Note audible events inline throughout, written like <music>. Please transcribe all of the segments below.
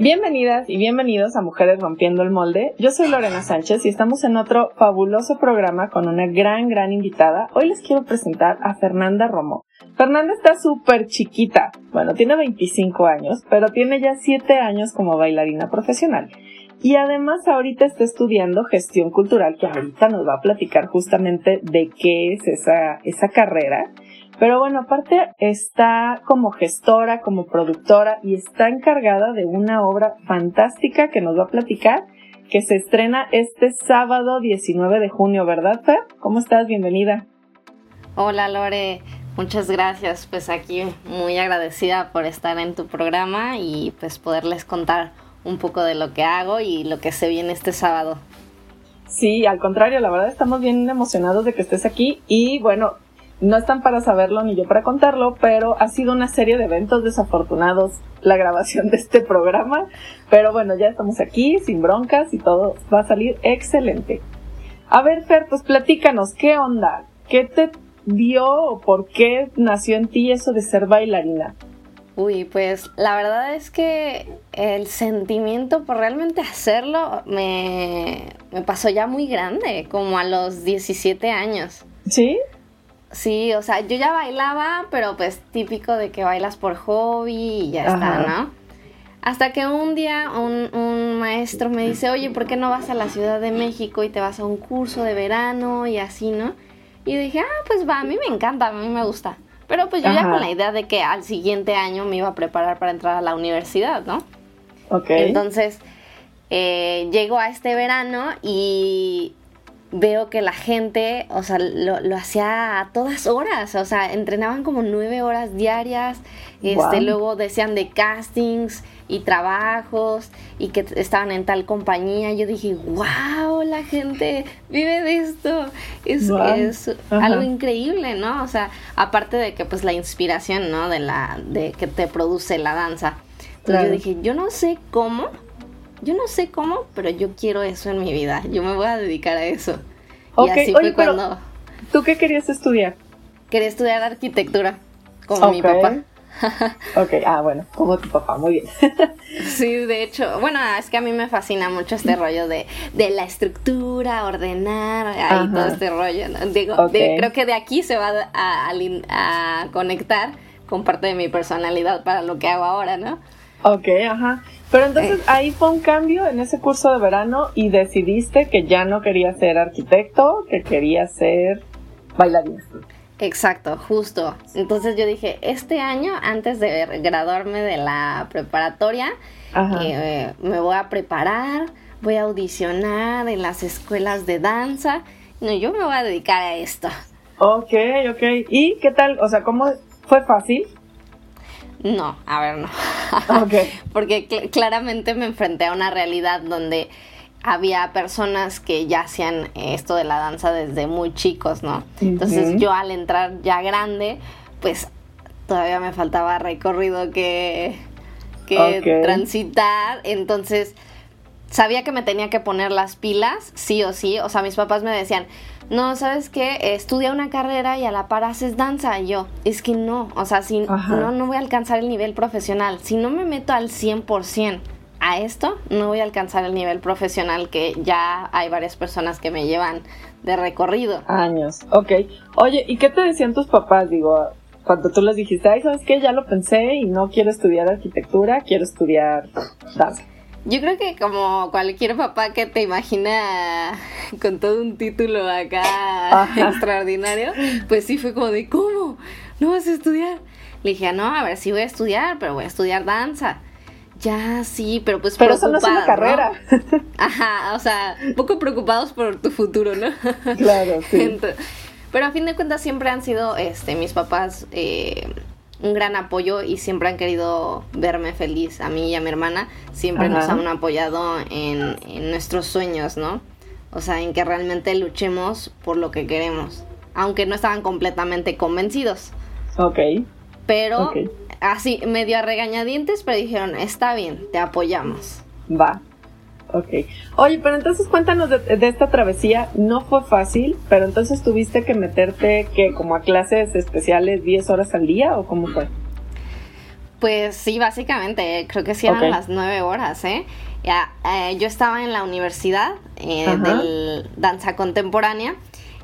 Bienvenidas y bienvenidos a Mujeres Rompiendo el Molde. Yo soy Lorena Sánchez y estamos en otro fabuloso programa con una gran, gran invitada. Hoy les quiero presentar a Fernanda Romo. Fernanda está súper chiquita. Bueno, tiene 25 años, pero tiene ya 7 años como bailarina profesional. Y además ahorita está estudiando gestión cultural, que ahorita nos va a platicar justamente de qué es esa, esa carrera. Pero bueno, aparte está como gestora, como productora y está encargada de una obra fantástica que nos va a platicar, que se estrena este sábado 19 de junio, ¿verdad, Fer? ¿Cómo estás? Bienvenida. Hola, Lore. Muchas gracias. Pues aquí muy agradecida por estar en tu programa y pues poderles contar un poco de lo que hago y lo que se viene este sábado. Sí, al contrario, la verdad estamos bien emocionados de que estés aquí y bueno, no están para saberlo ni yo para contarlo, pero ha sido una serie de eventos desafortunados la grabación de este programa. Pero bueno, ya estamos aquí, sin broncas y todo va a salir excelente. A ver, Fer, pues platícanos, ¿qué onda? ¿Qué te dio o por qué nació en ti eso de ser bailarina? Uy, pues la verdad es que el sentimiento por realmente hacerlo me, me pasó ya muy grande, como a los 17 años. ¿Sí? Sí, o sea, yo ya bailaba, pero pues típico de que bailas por hobby y ya está, ¿no? Hasta que un día un, maestro me dice, oye, ¿por qué no vas a la Ciudad de México y te vas a un curso de verano y así, ¿no? Y dije, ah, pues va, a mí me encanta, a mí me gusta. Pero pues yo ya con la idea de que al siguiente año me iba a preparar para entrar a la universidad, ¿no? Ok. Entonces, eh, llego a este verano y veo que la gente, o sea, lo, hacía a todas horas, o sea, entrenaban como nueve horas diarias, este, luego decían de castings y trabajos y que estaban en tal compañía. Yo dije, wow, la gente vive de esto. Es, es algo increíble, ¿no? O sea, aparte de que pues la inspiración, ¿no? De la, de que te produce la danza. Entonces yo dije, yo no sé cómo, yo no sé cómo, pero yo quiero eso en mi vida. Yo me voy a dedicar a eso. y así fue cuando. ¿Tú qué querías estudiar? Quería estudiar arquitectura, como mi papá. <laughs> ok, ah, bueno, como tu papá, muy bien. <laughs> sí, de hecho, bueno, es que a mí me fascina mucho este rollo de, de la estructura, ordenar, ahí todo este rollo. Digo, creo que de aquí se va a, a conectar con parte de mi personalidad para lo que hago ahora, ¿no? Ok, ajá. Pero entonces eh. ahí fue un cambio en ese curso de verano y decidiste que ya no querías ser arquitecto, que querías ser bailarina. Exacto, justo. Entonces yo dije, este año, antes de graduarme de la preparatoria, eh, me voy a preparar, voy a audicionar en las escuelas de danza. No, yo me voy a dedicar a esto. Ok, ok. ¿Y qué tal? O sea, ¿cómo fue fácil? No, a ver, no. <laughs> Porque claramente me enfrenté a una realidad donde había personas que ya hacían esto de la danza desde muy chicos, ¿no? Entonces yo al entrar ya grande, pues todavía me faltaba recorrido que, que transitar. Entonces sabía que me tenía que poner las pilas, sí o sí. O sea, mis papás me decían, no, ¿sabes qué? Estudia una carrera y a la par haces danza. Y yo, es que no, o sea, si no, no voy a alcanzar el nivel profesional. Si no me meto al 100% a esto, no voy a alcanzar el nivel profesional que ya hay varias personas que me llevan de recorrido. Años, ok. Oye, ¿y qué te decían tus papás? Digo, cuando tú les dijiste, ay, ¿sabes qué? Ya lo pensé y no quiero estudiar arquitectura, quiero estudiar danza. Yo creo que como cualquier papá que te imagina con todo un título acá extraordinario, pues sí fue como de, ¿cómo? ¿No vas a estudiar? Le dije, no, a ver, sí voy a estudiar, pero voy a estudiar danza. Ya, sí, pero pues Pero eso no es una carrera. <laughs> Ajá, o sea, un poco preocupados por tu futuro, ¿no? Claro, sí. <laughs> pero a fin de cuentas siempre han sido este mis papás eh, un gran apoyo y siempre han querido verme feliz, a mí y a mi hermana, siempre nos han apoyado en, nuestros sueños, ¿no? O sea, en que realmente luchemos por lo que queremos. Aunque no estaban completamente convencidos. Ok. Pero así, medio a regañadientes, pero dijeron, está bien, te apoyamos. Va. Ok. Oye, pero entonces cuéntanos de, esta travesía. No fue fácil, pero entonces tuviste que meterte que como a clases especiales 10 horas al día o cómo fue? Pues sí, básicamente, creo que sí eran las 9 horas, ¿eh? Ya, eh, yo estaba en la universidad eh, de danza contemporánea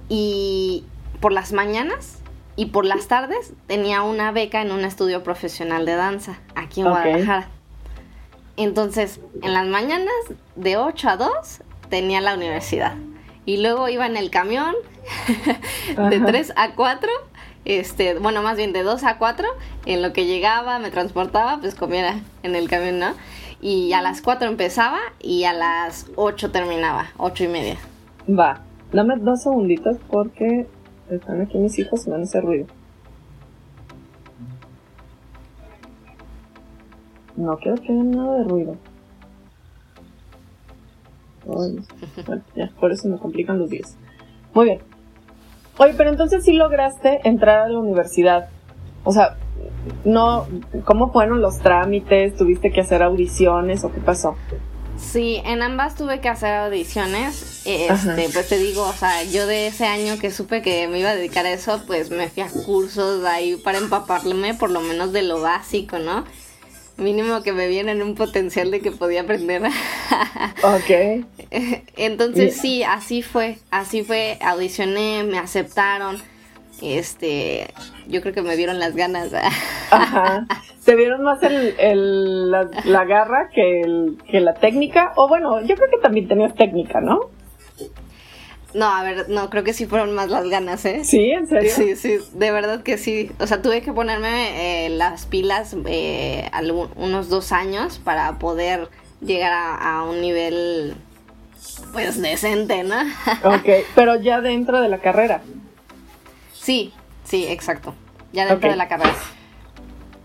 y por las mañanas y por las tardes tenía una beca en un estudio profesional de danza aquí en Guadalajara. Entonces, en las mañanas de 8 a 2 tenía la universidad. Y luego iba en el camión <laughs> de 3 a 4, este, bueno, más bien de 2 a 4, en lo que llegaba, me transportaba, pues comiera en el camión, ¿no? Y a las 4 empezaba y a las 8 terminaba, 8 y media. Va, dame dos segunditos porque están aquí mis hijos y van a hacer ruido. No quiero que haya nada de ruido. <laughs> por eso me complican los días. Muy bien. Oye, pero entonces sí lograste entrar a la universidad. O sea, no, ¿cómo fueron los trámites? ¿Tuviste que hacer audiciones o qué pasó? Sí, en ambas tuve que hacer audiciones. Este, pues te digo, o sea, yo de ese año que supe que me iba a dedicar a eso, pues me fui a cursos ahí para empaparme por lo menos de lo básico, ¿no? Mínimo que me vieran un potencial de que podía aprender. <laughs> ok. Entonces sí, así fue, así fue, audicioné, me aceptaron, este, yo creo que me vieron las ganas. <laughs> Ajá. ¿Se vieron más el, el la, garra que, el, que la técnica? O bueno, yo creo que también tenías técnica, ¿no? No, a ver, no, creo que sí fueron más las ganas, ¿eh? Sí, ¿en serio? Sí, sí, de verdad que sí. O sea, tuve que ponerme eh, las pilas eh, unos dos años para poder llegar a, un nivel, pues, decente, ¿no? <laughs> ok, pero ya dentro de la carrera. Sí, sí, exacto. Ya dentro de la carrera.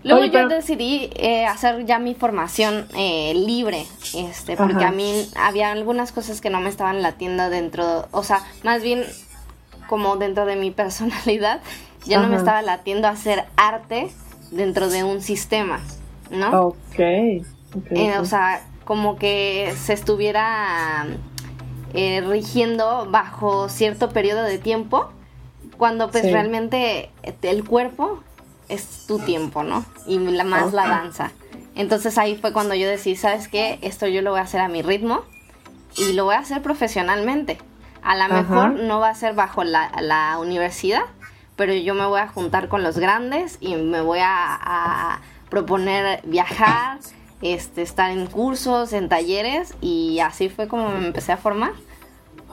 Luego yo decidí eh, hacer ya mi formación eh, libre, este, porque a mí había algunas cosas que no me estaban latiendo dentro, o sea, más bien como dentro de mi <laughs> personalidad, ya no me estaba latiendo hacer arte dentro de un sistema, ¿no? Ok. okay, eh, o sea, como que se estuviera rigiendo bajo cierto periodo de tiempo, cuando pues realmente el cuerpo es tu tiempo, ¿no? Y la, más la danza. Entonces ahí fue cuando yo decidí, ¿sabes qué? Esto yo lo voy a hacer a mi ritmo y lo voy a hacer profesionalmente. A lo mejor no va a ser bajo la, universidad, pero yo me voy a juntar con los grandes y me voy a, proponer viajar, este, estar en cursos, en talleres y así fue como me empecé a formar.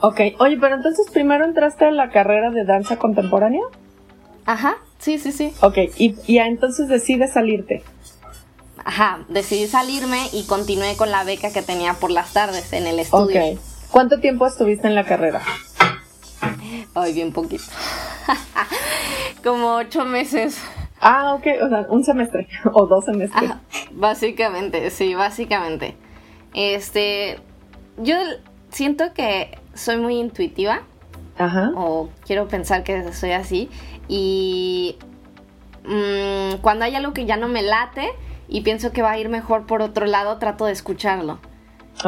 Ok, oye, pero entonces primero entraste en la carrera de danza contemporánea. Ajá, Sí, sí, sí. Ok, y, y entonces decides salirte. Ajá, decidí salirme y continué con la beca que tenía por las tardes en el estudio. Ok. ¿Cuánto tiempo estuviste en la carrera? Ay, bien poquito. <laughs> Como ocho meses. Ah, ok, o sea, un semestre <laughs> o dos semestres. básicamente, sí, básicamente. Este, yo siento que soy muy intuitiva. Ajá. O quiero pensar que soy así. Y mm, cuando hay algo que ya no me late y pienso que va a ir mejor por otro lado, trato de escucharlo.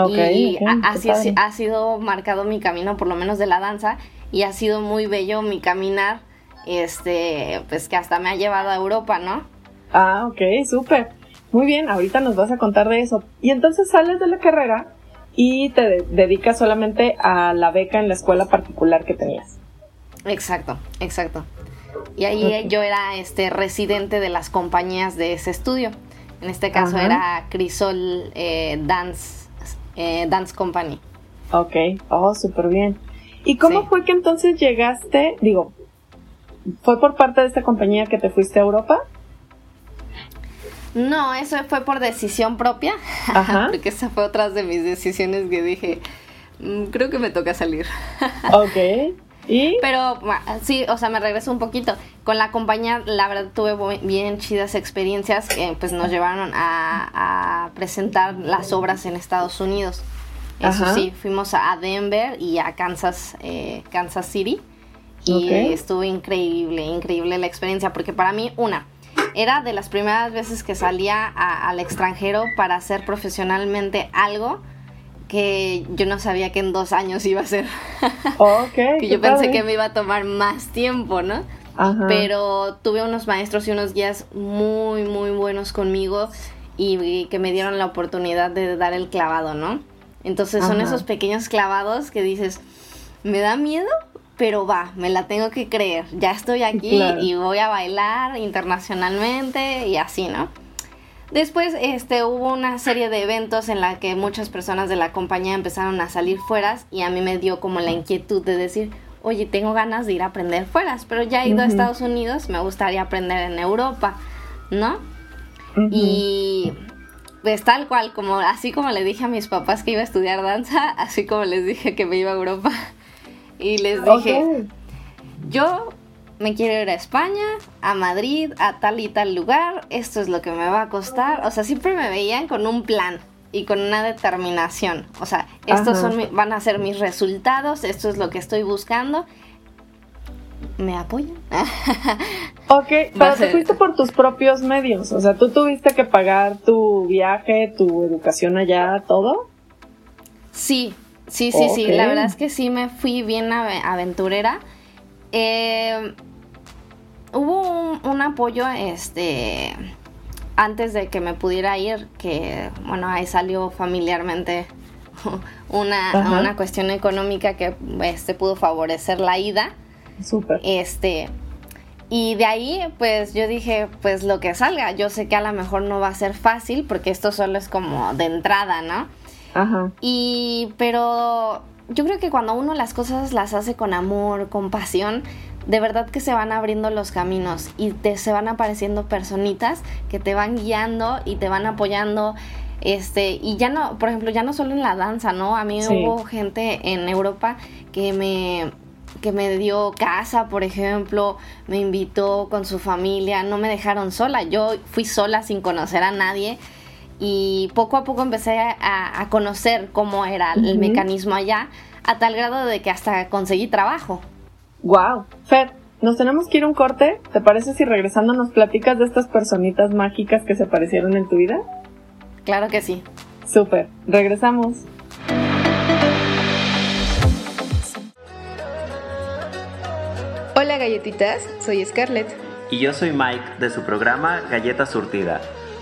y así ha, sido marcado mi camino, por lo menos de la danza, y ha sido muy bello mi caminar, este, pues que hasta me ha llevado a Europa, ¿no? Ah, ok, súper. Muy bien, ahorita nos vas a contar de eso. Y entonces sales de la carrera y te dedicas solamente a la beca en la escuela particular que tenías. Exacto, exacto. Y ahí yo era este residente de las compañías de ese estudio. En este caso era Crisol eh, Dance, eh, Dance Company. Ok, oh, súper bien. ¿Y cómo fue que entonces llegaste, digo, fue por parte de esta compañía que te fuiste a Europa? No, eso fue por decisión propia, Ajá. <laughs> porque esa fue otra de mis decisiones que dije, mm, creo que me toca salir. ok. <laughs> Pero sí, o sea, me regreso un poquito. Con la compañía, la verdad, tuve bien chidas experiencias que pues nos llevaron a, presentar las obras en Estados Unidos. Eso sí, fuimos a Denver y a Kansas, eh, Kansas City. Y estuvo increíble, increíble la experiencia, porque para mí, una, era de las primeras veces que salía al extranjero para hacer profesionalmente algo que yo no sabía que en dos años iba a ser. <laughs> <laughs> que yo pensé que me iba a tomar más tiempo, ¿no? Pero tuve unos maestros y unos guías muy, muy buenos conmigo y que me dieron la oportunidad de dar el clavado, ¿no? Entonces son esos pequeños clavados que dices, me da miedo, pero va, me la tengo que creer. Ya estoy aquí y voy a bailar internacionalmente y así, ¿no? Después este, hubo una serie de eventos en la que muchas personas de la compañía empezaron a salir fueras y a mí me dio como la inquietud de decir, oye, tengo ganas de ir a aprender fueras, pero ya he ido a Estados Unidos, me gustaría aprender en Europa, ¿no? Y pues tal cual, como así como le dije a mis papás que iba a estudiar danza, <laughs> así como les dije que me iba a Europa. <laughs> Y les dije, yo me quiero ir a España, a Madrid, a tal y tal lugar, esto es lo que me va a costar. O sea, siempre me veían con un plan y con una determinación. O sea, estos son van a ser mis resultados, esto es lo que estoy buscando. ¿Me apoyan? <laughs> ok, pero te fuiste por tus propios medios. O sea, tú tuviste que pagar tu viaje, tu educación allá, todo. Sí, sí, sí, sí. La verdad es que sí me fui bien aventurera. Eh, hubo un, apoyo, este antes de que me pudiera ir, que bueno, ahí salió familiarmente <laughs> una, una cuestión económica que este pudo favorecer la ida. Súper. Este, y de ahí, pues yo dije, pues lo que salga. Yo sé que a lo mejor no va a ser fácil porque esto solo es como de entrada, ¿no? Ajá. Y, pero yo creo que cuando uno las cosas las hace con amor, con pasión, de verdad que se van abriendo los caminos y te se van apareciendo personitas que te van guiando y te van apoyando este y ya no por ejemplo ya no solo en la danza no a mí hubo gente en Europa que me que me dio casa, por ejemplo, me invitó con su familia, no me dejaron sola, yo fui sola sin conocer a nadie y poco a poco empecé a, conocer cómo era el mecanismo allá, a tal grado de que hasta conseguí trabajo. Wow. Fer, nos tenemos que ir un corte. ¿Te parece si regresando nos platicas de estas personitas mágicas que se aparecieron en tu vida? Claro que sí. Súper. Regresamos. Hola galletitas, soy Scarlett. Y yo soy Mike de su programa Galleta Surtida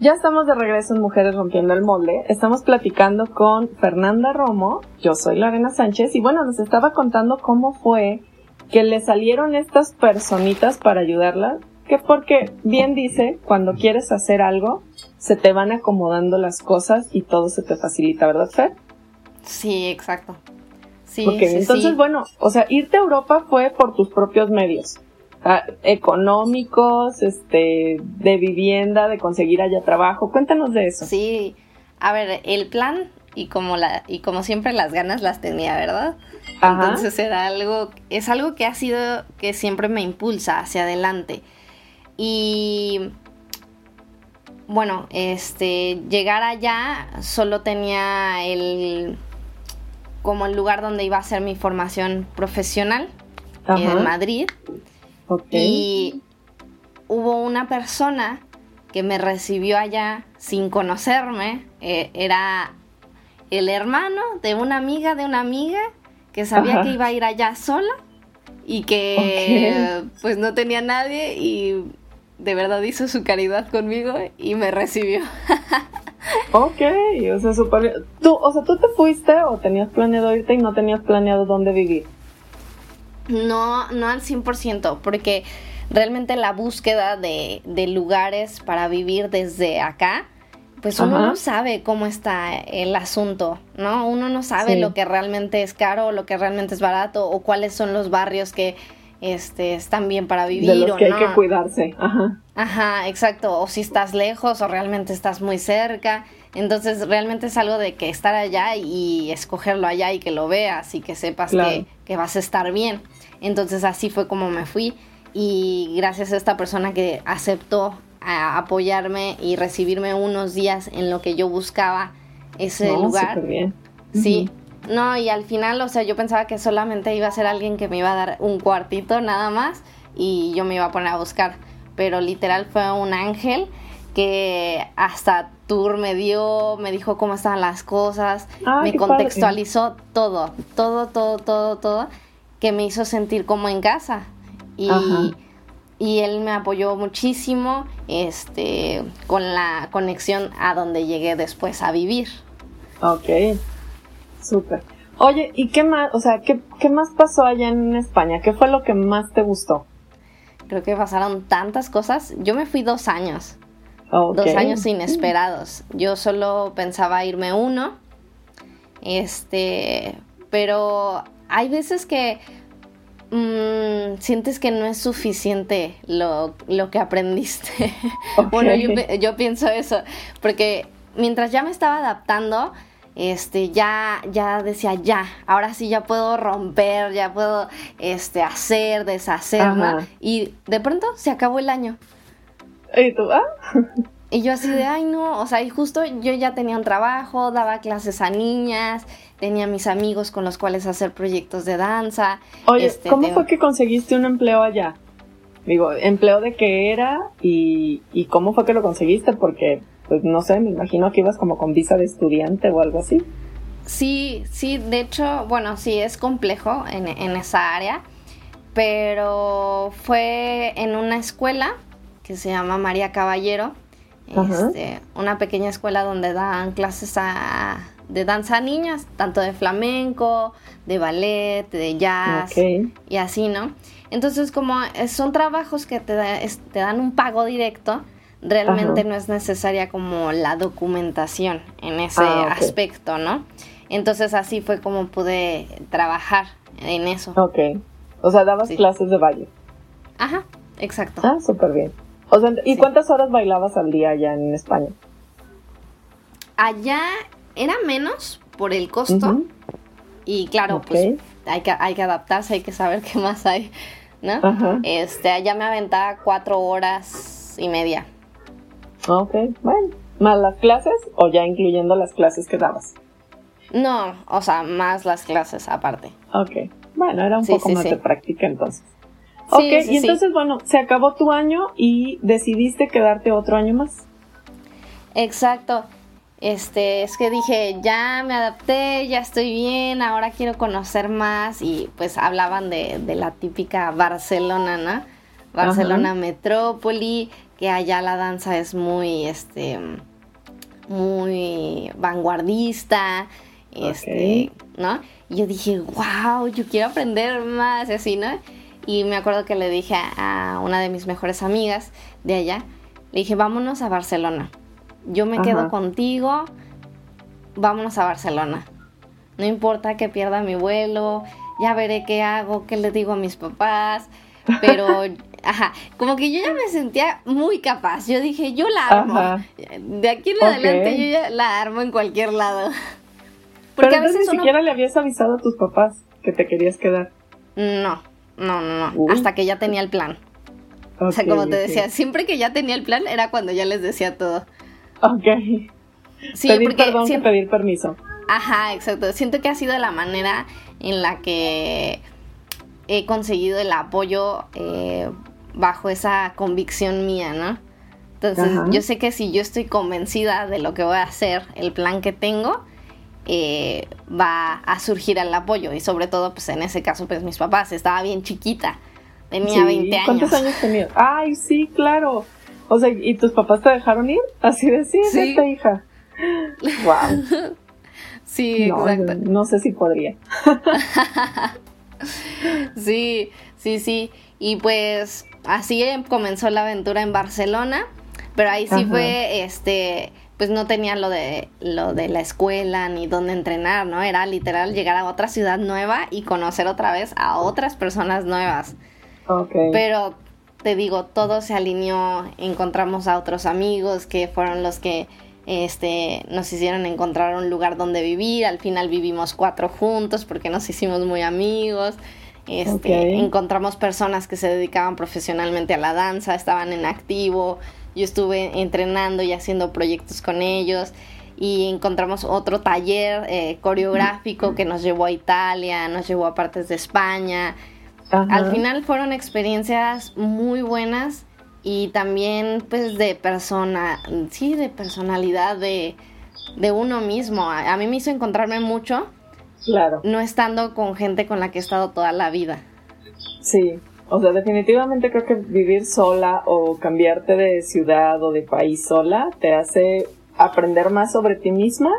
Ya estamos de regreso en Mujeres Rompiendo el Molde. Estamos platicando con Fernanda Romo. Yo soy Lorena Sánchez y bueno, nos estaba contando cómo fue que le salieron estas personitas para ayudarla. Que porque bien dice, cuando quieres hacer algo, se te van acomodando las cosas y todo se te facilita, ¿verdad, Fer? Sí, exacto. Sí, entonces, bueno, o sea, irte a Europa fue por tus propios medios. Ah, económicos, este, de vivienda, de conseguir allá trabajo. Cuéntanos de eso. Sí, a ver, el plan y como la y como siempre las ganas las tenía, ¿verdad? Entonces era algo es algo que ha sido que siempre me impulsa hacia adelante. Y bueno, este llegar allá solo tenía el como el lugar donde iba a ser mi formación profesional en Madrid y hubo una persona que me recibió allá sin conocerme. Eh, era el hermano de una amiga de una amiga que sabía que iba a ir allá sola y que pues no tenía nadie y de verdad hizo su caridad conmigo y me recibió. <laughs> ok, o sea, super... ¿Tú, o sea, ¿tú te fuiste o tenías planeado irte y no tenías planeado dónde vivir? No, no al 100%, porque realmente la búsqueda de, lugares para vivir desde acá pues uno no sabe cómo está el asunto, ¿no? Uno no sabe lo que realmente es caro, lo que realmente es barato, o cuáles son los barrios que este, están bien para vivir. De los que hay que cuidarse, ajá. Ajá, exacto, o si estás lejos o realmente estás muy cerca. Entonces realmente es algo de que estar allá y escogerlo allá y que lo veas y que sepas que, que vas a estar bien. Entonces así fue como me fui y gracias a esta persona que aceptó a apoyarme y recibirme unos días en lo que yo buscaba ese lugar. Bien. Sí. No, y al final, o sea, yo pensaba que solamente iba a ser alguien que me iba a dar un cuartito nada más y yo me iba a poner a buscar. Pero literal fue un ángel que hasta tour me dio, me dijo cómo estaban las cosas, me contextualizó todo, todo, todo, todo, todo, que me hizo sentir como en casa. Y y él me apoyó muchísimo este, con la conexión a donde llegué después a vivir. Ok, súper. Oye, ¿y qué más, o sea, qué, qué más pasó allá en España? ¿Qué fue lo que más te gustó? Creo que pasaron tantas cosas. Yo me fui dos años. Dos años inesperados. Yo solo pensaba irme uno. Este, pero hay veces que Mm, sientes que no es suficiente lo, que aprendiste. <laughs> bueno, yo, pienso eso, porque mientras ya me estaba adaptando, este, ya, ya decía, ya, ahora sí ya puedo romper, ya puedo, este, hacer, deshacer, ¿no? Y de pronto se acabó el año. ¿Y tú? Ah? Y yo así de, ay no, o sea, y justo yo ya tenía un trabajo, daba clases a niñas, tenía mis amigos con los cuales hacer proyectos de danza. Oye, este, ¿cómo fue que conseguiste un empleo allá? Digo, ¿empleo de qué era y, y cómo fue que lo conseguiste? Porque, pues no sé, me imagino que ibas como con visa de estudiante o algo así. Sí, sí, de hecho, bueno, sí, es complejo en, en esa área, pero fue en una escuela que se llama María Caballero, este, una pequeña escuela donde dan clases a, de danza a niñas, tanto de flamenco, de ballet, de jazz y así, ¿no? Entonces, como son trabajos que te, te dan un pago directo, realmente no es necesaria como la documentación en ese ah, aspecto, ¿no? Entonces así fue como pude trabajar en eso. Ok. O sea, dabas clases de baile. Ajá, exacto. Ah, súper bien. O sea, ¿y cuántas horas bailabas al día allá en España? Allá era menos por el costo. Y claro, pues hay que, hay que adaptarse, hay que saber <laughs> qué más hay, ¿no? Este, allá me aventaba cuatro horas y media. Ok, bueno. ¿Más las clases o ya incluyendo las clases que dabas? No, o sea, más las clases aparte. Ok, bueno, era un poco más de práctica entonces. Ok, y entonces, bueno, se acabó tu año y decidiste quedarte otro año más. Exacto. Este, es que dije, ya me adapté, ya estoy bien, ahora quiero conocer más y pues hablaban de, la típica Barcelona, ¿no? Barcelona Metrópoli, que allá la danza es muy, este, muy vanguardista, este, ¿no? Y yo dije, wow, yo quiero aprender más, así, ¿no? Y me acuerdo que le dije a, una de mis mejores amigas de allá, le dije, vámonos a Barcelona. Yo me quedo contigo, vámonos a Barcelona. No importa que pierda mi vuelo, ya veré qué hago, qué le digo a mis papás, pero, <laughs> ajá, como que yo ya me sentía muy capaz. Yo dije, yo la armo. De aquí en adelante yo ya la armo en cualquier lado. Porque a veces ni siquiera le habías avisado a tus papás que te querías quedar. No, no, no, no. Hasta que ya tenía el plan. o sea, como te decía, siempre que ya tenía el plan era cuando ya les decía todo. Ok. Sí, pedir perdón siempre... pedir permiso. Ajá, exacto. Siento que ha sido la manera en la que he conseguido el apoyo eh, bajo esa convicción mía, ¿no? Entonces, yo sé que si yo estoy convencida de lo que voy a hacer, el plan que tengo, eh, va a surgir el apoyo. Y sobre todo, pues en ese caso, pues mis papás, estaba bien chiquita, tenía 20 años. ¿Cuántos años tenía? Ay, sí, claro. O sea, ¿y tus papás te dejaron ir? Así de sí, esta hija. Wow. <laughs> sí, no, exacto. No sé si podría. <laughs> sí, sí, sí. Y pues así comenzó la aventura en Barcelona, pero ahí sí fue este pues no tenía lo de lo de la escuela ni dónde entrenar, ¿no? Era literal llegar a otra ciudad nueva y conocer otra vez a otras personas nuevas. Okay. Pero te digo, todo se alineó, encontramos a otros amigos que fueron los que este, nos hicieron encontrar un lugar donde vivir, al final vivimos cuatro juntos porque nos hicimos muy amigos. Este, encontramos personas que se dedicaban profesionalmente a la danza, estaban en activo, yo estuve entrenando y haciendo proyectos con ellos y encontramos otro taller eh, coreográfico que nos llevó a Italia, nos llevó a partes de España. Al final fueron experiencias muy buenas y también pues de persona, sí, de personalidad de, de uno mismo. A, a, mí me hizo encontrarme mucho. Claro. No estando con gente con la que he estado toda la vida. Sí, o sea, definitivamente creo que vivir sola o cambiarte de ciudad o de país sola te hace aprender más sobre ti misma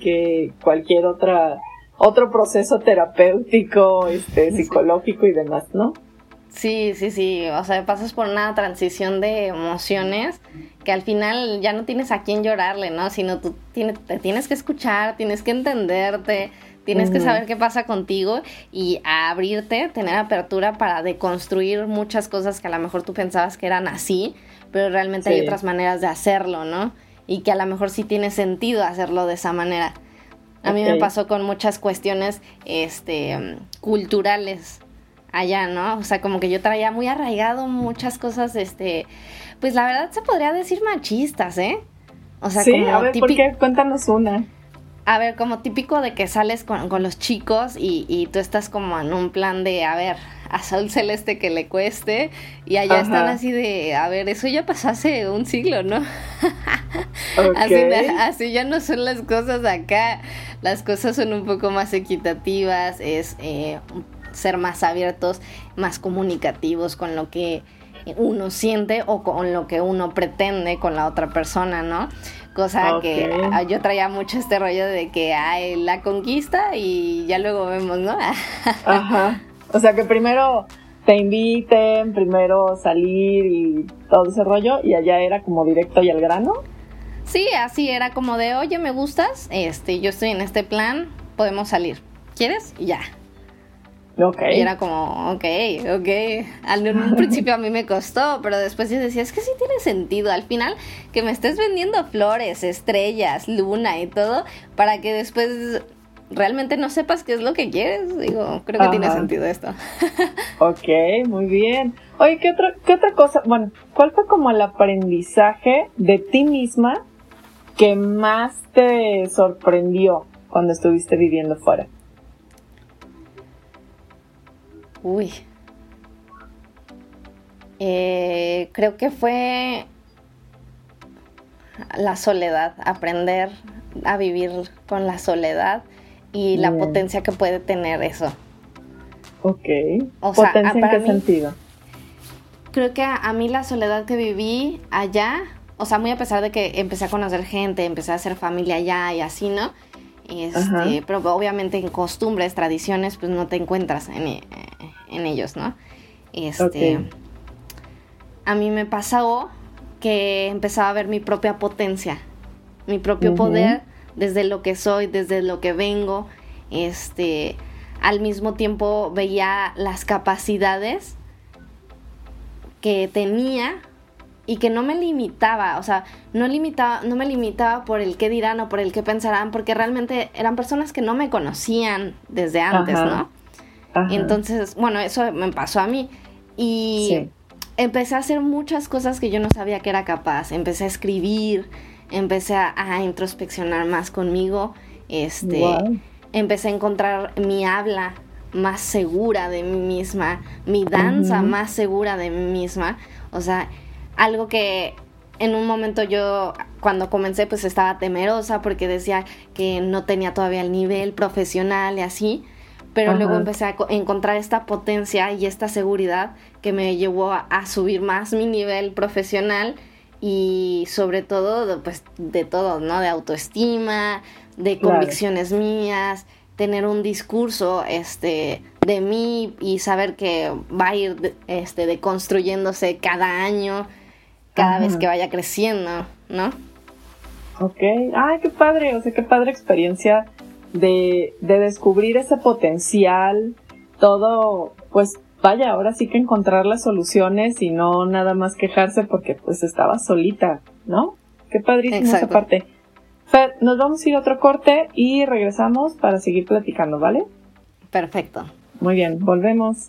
que cualquier otra otro proceso terapéutico, este, psicológico y demás, ¿no? Sí, sí, sí, o sea, pasas por una transición de emociones que al final ya no tienes a quién llorarle, ¿no? Sino tú tienes, te tienes que escuchar, tienes que entenderte, Tienes que saber qué pasa contigo y abrirte, tener apertura para deconstruir muchas cosas que a lo mejor tú pensabas que eran así, pero realmente hay otras maneras de hacerlo, ¿no? Y que a lo mejor sí tiene sentido hacerlo de esa manera. A mí me pasó con muchas cuestiones este, culturales allá, ¿no? O sea, como que yo traía muy arraigado muchas cosas, este, pues la verdad se podría decir machistas, ¿eh? O sea, sí, a ver, ¿por qué? Cuéntanos una. A ver, como típico de que sales con, con los chicos y, y, tú estás como en un plan de, a ver, a Sol Celeste que le cueste, y allá están así de, a ver, eso ya pasó hace un siglo, ¿no? <laughs> así, así, ya no son las cosas acá, las cosas son un poco más equitativas, es eh, ser más abiertos, más comunicativos con lo que uno siente o con lo que uno pretende con la otra persona, ¿no? Cosa que ah, yo traía mucho este rollo de que hay la conquista y ya luego vemos, ¿no? <laughs> Ajá. O sea que primero te inviten, primero salir y todo ese rollo y allá era como directo y al grano. Sí, así era como de, oye, me gustas, este, yo estoy en este plan, podemos salir. ¿Quieres? Y ya. Ok. Y era como, ok, ok. En un principio a mí me costó, pero después yo decía, es que sí tiene sentido. Al final, que me estés vendiendo flores, estrellas, luna y todo, para que después realmente no sepas qué es lo que quieres. Digo, creo que tiene sentido esto. <laughs> ok, muy bien. Oye, ¿qué otra, ¿qué otra cosa? Bueno, ¿cuál fue como el aprendizaje de ti misma que más te sorprendió cuando estuviste viviendo fuera? Uy. Eh, creo que fue la soledad, aprender a vivir con la soledad y la potencia que puede tener eso. Ok. ¿Potencia en qué sentido? Creo que a, mí la soledad que viví allá, o sea, muy a pesar de que empecé a conocer gente, empecé a hacer familia allá y así, ¿no? Este, pero obviamente en costumbres, tradiciones, pues no te encuentras en, eh, en ellos, ¿no? Este, A mí me pasó que empezaba a ver mi propia potencia, mi propio poder desde lo que soy, desde lo que vengo. Este, al mismo tiempo veía las capacidades que tenía y que no me limitaba, o sea, no limitaba, no me limitaba por el qué dirán o por el qué pensarán, porque realmente eran personas que no me conocían desde antes, ¿no? Entonces, bueno, eso me pasó a mí. Y empecé a hacer muchas cosas que yo no sabía que era capaz. Empecé a escribir, empecé a, introspeccionar más conmigo. Este, empecé a encontrar mi habla más segura de mí misma, mi danza más segura de mí misma. O sea, algo que en un momento yo cuando comencé pues estaba temerosa porque decía que no tenía todavía el nivel profesional y así pero luego empecé a encontrar esta potencia y esta seguridad que me llevó a, subir más mi nivel profesional y sobre todo pues de todo, ¿no? De autoestima, de convicciones mías, tener un discurso este de mí y saber que va a ir este deconstruyéndose cada año, cada vez que vaya creciendo, ¿no? Ok, ay, qué padre, o sea, qué padre experiencia de, de descubrir ese potencial, todo, pues vaya, ahora sí que encontrar las soluciones y no nada más quejarse porque pues estaba solita, ¿no? Qué padrísimo esa parte. Fer, nos vamos a ir a otro corte y regresamos para seguir platicando, ¿vale? Perfecto. Muy bien, volvemos.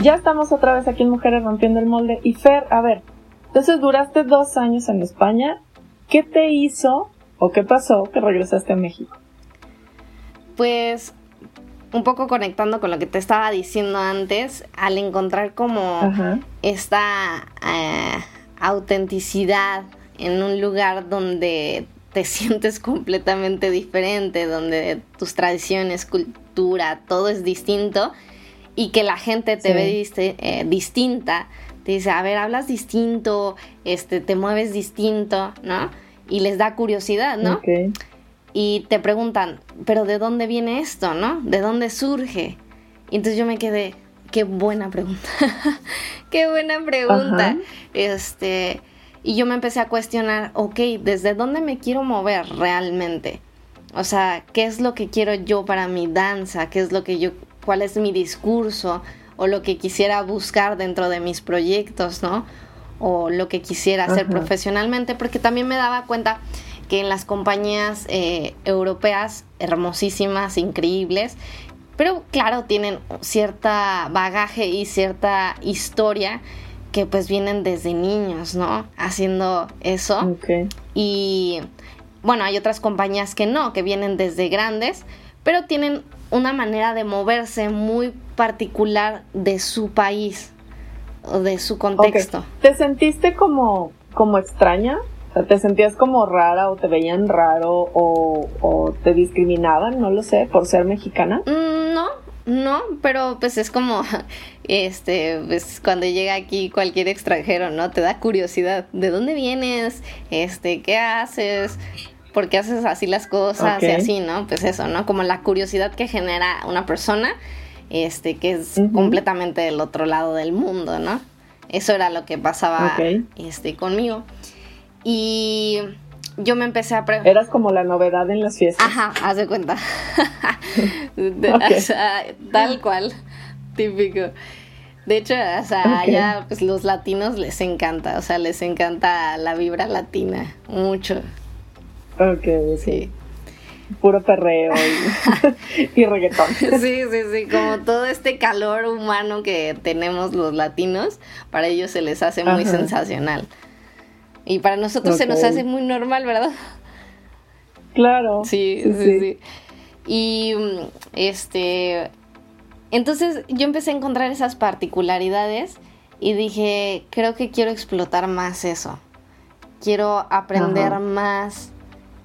Ya estamos otra vez aquí en Mujeres Rompiendo el Molde. Y Fer, a ver, entonces duraste dos años en España. ¿Qué te hizo o qué pasó que regresaste a México? Pues un poco conectando con lo que te estaba diciendo antes, al encontrar como esta eh, autenticidad en un lugar donde te <laughs> sientes completamente diferente, donde tus tradiciones, cultura, todo es distinto, y que la gente te ve eh, distinta, te dice, a ver, hablas distinto, este, te mueves distinto, ¿no? Y les da curiosidad, ¿no? Y te preguntan, pero ¿de dónde viene esto, no? ¿De dónde surge? Y entonces yo me quedé, qué buena pregunta, <laughs> qué buena pregunta. Este, y yo me empecé a cuestionar, ok, ¿desde dónde me quiero mover realmente? O sea, ¿qué es lo que quiero yo para mi danza? ¿Qué es lo que yo cuál es mi discurso o lo que quisiera buscar dentro de mis proyectos, ¿no? O lo que quisiera hacer profesionalmente, porque también me daba cuenta que en las compañías eh, europeas, hermosísimas, increíbles, pero claro, tienen cierta bagaje y cierta historia que pues vienen desde niños, ¿no? Haciendo eso. Y bueno, hay otras compañías que no, que vienen desde grandes, pero tienen una manera de moverse muy particular de su país o de su contexto. ¿Te sentiste como, como extraña? ¿Te sentías como rara o te veían raro o, te discriminaban, no lo sé, por ser mexicana? Mm, no, no, pero pues es como, <laughs> este, pues cuando llega aquí cualquier extranjero, ¿no? Te da curiosidad, ¿de dónde vienes? Este, ¿qué haces? Por qué haces así las cosas y así, ¿no? Pues eso, ¿no? Como la curiosidad que genera una persona, este, que es completamente del otro lado del mundo, ¿no? Eso era lo que pasaba este, conmigo. Y yo me empecé a preguntar. Eras como la novedad en las fiestas. Ajá, haz de cuenta. <laughs> <laughs> o sea, tal cual, típico. De hecho, o sea, allá pues los latinos les encanta, o sea, les encanta la vibra latina, mucho. Ok, sí. Puro perreo <laughs> y, reggaetón. Sí, sí, sí, como todo este calor humano que tenemos los latinos, para ellos se les hace muy sensacional. Y para nosotros se nos hace muy normal, ¿verdad? Claro. Sí, sí, sí, Y este, entonces yo empecé a encontrar esas particularidades y dije, creo que quiero explotar más eso. Quiero aprender más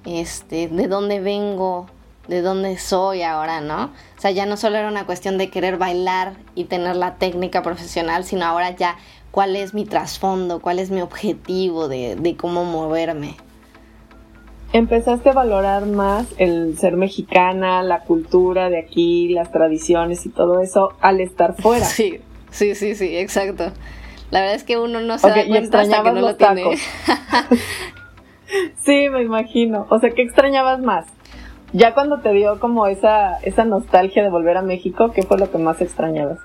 este, de dónde vengo, de dónde soy ahora, ¿no? O sea, ya no solo era una cuestión de querer bailar y tener la técnica profesional, sino ahora ya cuál es mi trasfondo, cuál es mi objetivo de, de cómo moverme. Empezaste a valorar más el ser mexicana, la cultura de aquí, las tradiciones y todo eso al estar fuera. Sí, sí, sí, sí, exacto. La verdad es que uno no se da cuenta hasta que no lo tiene. <laughs> Sí, me imagino. O sea, ¿qué extrañabas más? Ya cuando te dio como esa, esa nostalgia de volver a México, ¿qué fue lo que más extrañabas?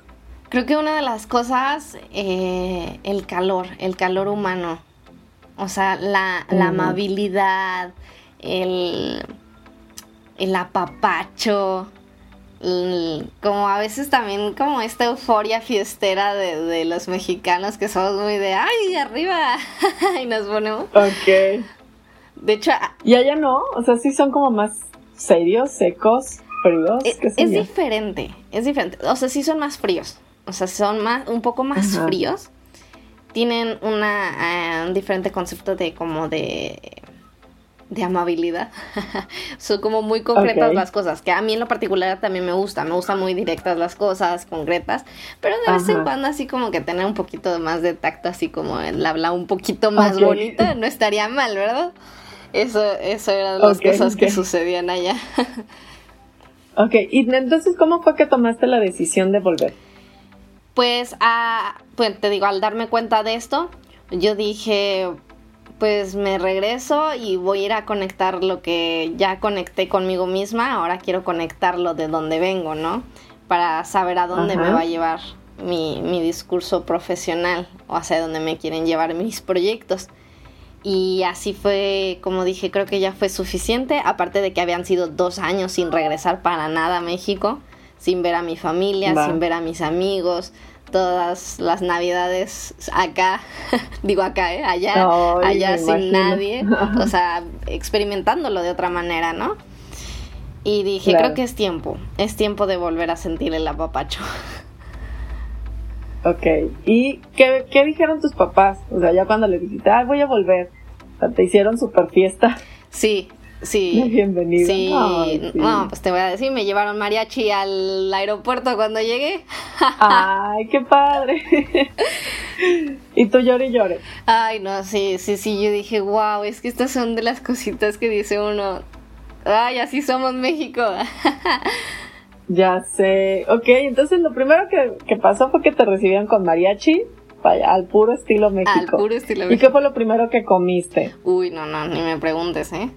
Creo que una de las cosas, eh, el calor, el calor humano. O sea, la, amabilidad, el, el apapacho, como a veces también como esta euforia fiestera de, de, los mexicanos que somos muy de, ay, arriba, <laughs> y nos ponemos. Ok. De hecho... Y allá no, o sea, sí son como más serios, secos. fríos. Es, diferente, es diferente. O sea, sí son más fríos. O sea, son más, un poco más fríos. Tienen una, un diferente concepto de como de de amabilidad. <laughs> Son como muy concretas las cosas, que a mí en lo particular también me gusta, me gustan muy directas las cosas, concretas, pero de vez en cuando así como que tener un poquito más de tacto, así como el habla un poquito más bonito, no estaría mal, ¿verdad? Eso, eso eran las cosas que sucedían allá. <laughs> ok, y entonces, ¿cómo fue que tomaste la decisión de volver? Pues, a, pues te digo, al darme cuenta de esto, yo dije, pues me regreso y voy a ir a conectar lo que ya conecté conmigo misma, ahora quiero conectarlo de donde vengo, ¿no? Para saber a dónde me va a llevar mi, mi, discurso profesional o hacia dónde me quieren llevar mis proyectos. Y así fue, como dije, creo que ya fue suficiente, aparte de que habían sido dos años sin regresar para nada a México, sin ver a mi familia, sin ver a mis amigos, todas las navidades acá, <laughs> digo acá, ¿eh? allá, allá sin nadie, o sea, <laughs> experimentándolo de otra manera, ¿no? Y dije, creo que es tiempo, es tiempo de volver a sentir el apapacho. <laughs> Ok, ¿y qué, qué dijeron tus papás? O sea, ya cuando le dijiste, ah, voy a volver, ¿te hicieron super fiesta? Sí, Sí. <laughs> Bienvenido. Sí. No, pues te voy a decir, me llevaron mariachi al aeropuerto cuando llegué. <laughs> Ay, qué padre. <laughs> y tú llore y llore. Ay, no, sí, sí, sí. Yo dije, wow, es que estas son de las cositas que dice uno. Ay, así somos México. Ya sé. Ok, entonces lo primero que, que pasó fue que te recibieron con mariachi al puro estilo México. Al puro estilo México. ¿Y qué fue lo primero que comiste? Uy, no, no, ni me preguntes, ¿eh?